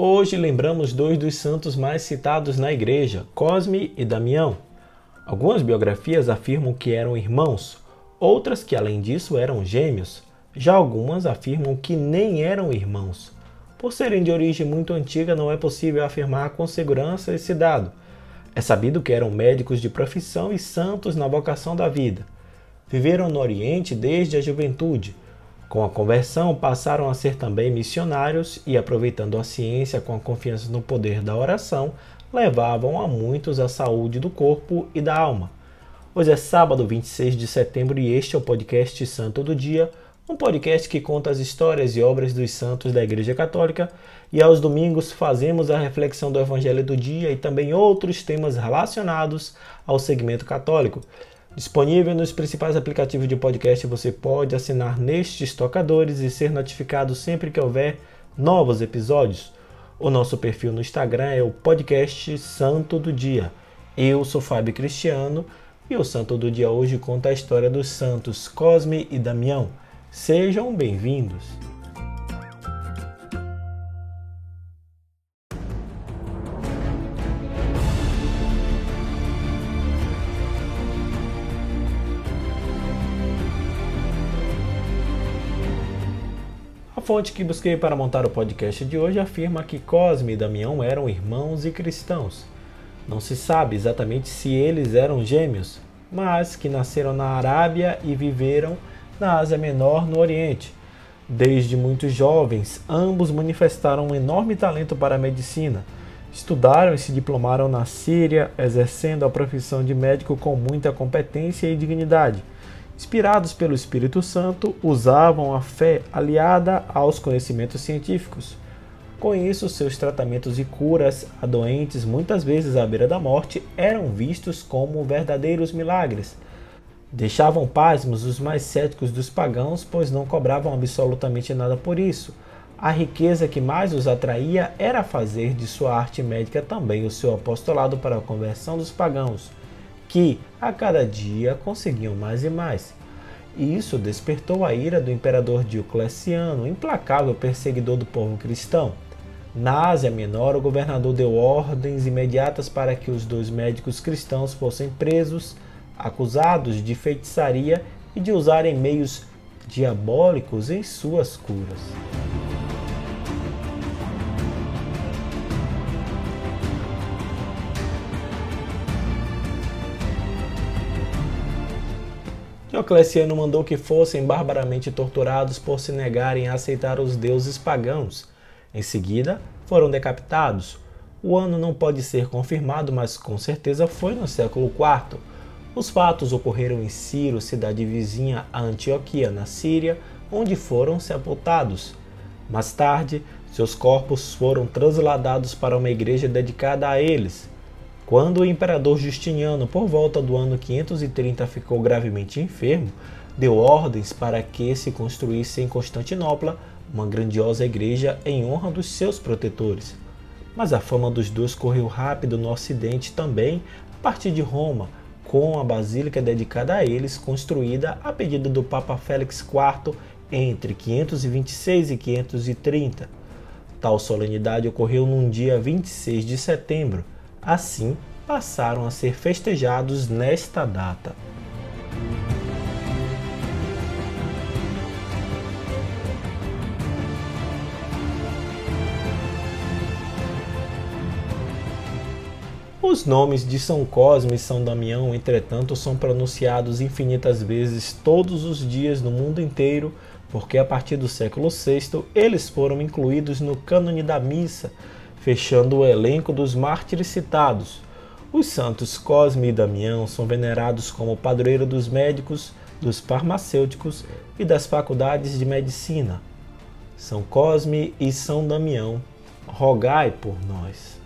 Hoje lembramos dois dos santos mais citados na igreja, Cosme e Damião. Algumas biografias afirmam que eram irmãos, outras que além disso eram gêmeos. Já algumas afirmam que nem eram irmãos. Por serem de origem muito antiga, não é possível afirmar com segurança esse dado. É sabido que eram médicos de profissão e santos na vocação da vida. Viveram no Oriente desde a juventude com a conversão, passaram a ser também missionários e, aproveitando a ciência com a confiança no poder da oração, levavam a muitos a saúde do corpo e da alma. Hoje é sábado, 26 de setembro, e este é o podcast Santo do Dia, um podcast que conta as histórias e obras dos santos da Igreja Católica, e aos domingos fazemos a reflexão do Evangelho do dia e também outros temas relacionados ao segmento católico. Disponível nos principais aplicativos de podcast, você pode assinar nestes tocadores e ser notificado sempre que houver novos episódios. O nosso perfil no Instagram é o podcast Santo do Dia. Eu sou Fábio Cristiano e o Santo do Dia hoje conta a história dos santos Cosme e Damião. Sejam bem-vindos! Fonte que busquei para montar o podcast de hoje afirma que Cosme e Damião eram irmãos e cristãos. Não se sabe exatamente se eles eram gêmeos, mas que nasceram na Arábia e viveram na Ásia Menor, no Oriente. Desde muito jovens, ambos manifestaram um enorme talento para a medicina. Estudaram e se diplomaram na Síria, exercendo a profissão de médico com muita competência e dignidade inspirados pelo Espírito Santo, usavam a fé aliada aos conhecimentos científicos. Com isso, seus tratamentos e curas a doentes, muitas vezes à beira da morte, eram vistos como verdadeiros milagres. Deixavam pasmos os mais céticos dos pagãos, pois não cobravam absolutamente nada por isso. A riqueza que mais os atraía era fazer de sua arte médica também o seu apostolado para a conversão dos pagãos que a cada dia conseguiam mais e mais. E isso despertou a ira do imperador Diocleciano, implacável perseguidor do povo cristão. Na Ásia Menor, o governador deu ordens imediatas para que os dois médicos cristãos fossem presos, acusados de feitiçaria e de usarem meios diabólicos em suas curas. Diocleciano mandou que fossem barbaramente torturados por se negarem a aceitar os deuses pagãos. Em seguida, foram decapitados. O ano não pode ser confirmado, mas com certeza foi no século IV. Os fatos ocorreram em Ciro, cidade vizinha a Antioquia, na Síria, onde foram sepultados. Mais tarde, seus corpos foram transladados para uma igreja dedicada a eles. Quando o imperador Justiniano, por volta do ano 530, ficou gravemente enfermo, deu ordens para que se construísse em Constantinopla uma grandiosa igreja em honra dos seus protetores. Mas a fama dos dois correu rápido no ocidente também, a partir de Roma, com a basílica dedicada a eles, construída a pedido do Papa Félix IV entre 526 e 530. Tal solenidade ocorreu num dia 26 de setembro assim passaram a ser festejados nesta data. Os nomes de São Cosme e São Damião, entretanto, são pronunciados infinitas vezes todos os dias no mundo inteiro, porque a partir do século VI eles foram incluídos no cânone da missa, fechando o elenco dos mártires citados. Os santos Cosme e Damião são venerados como padroeiro dos médicos, dos farmacêuticos e das faculdades de medicina. São Cosme e São Damião, rogai por nós.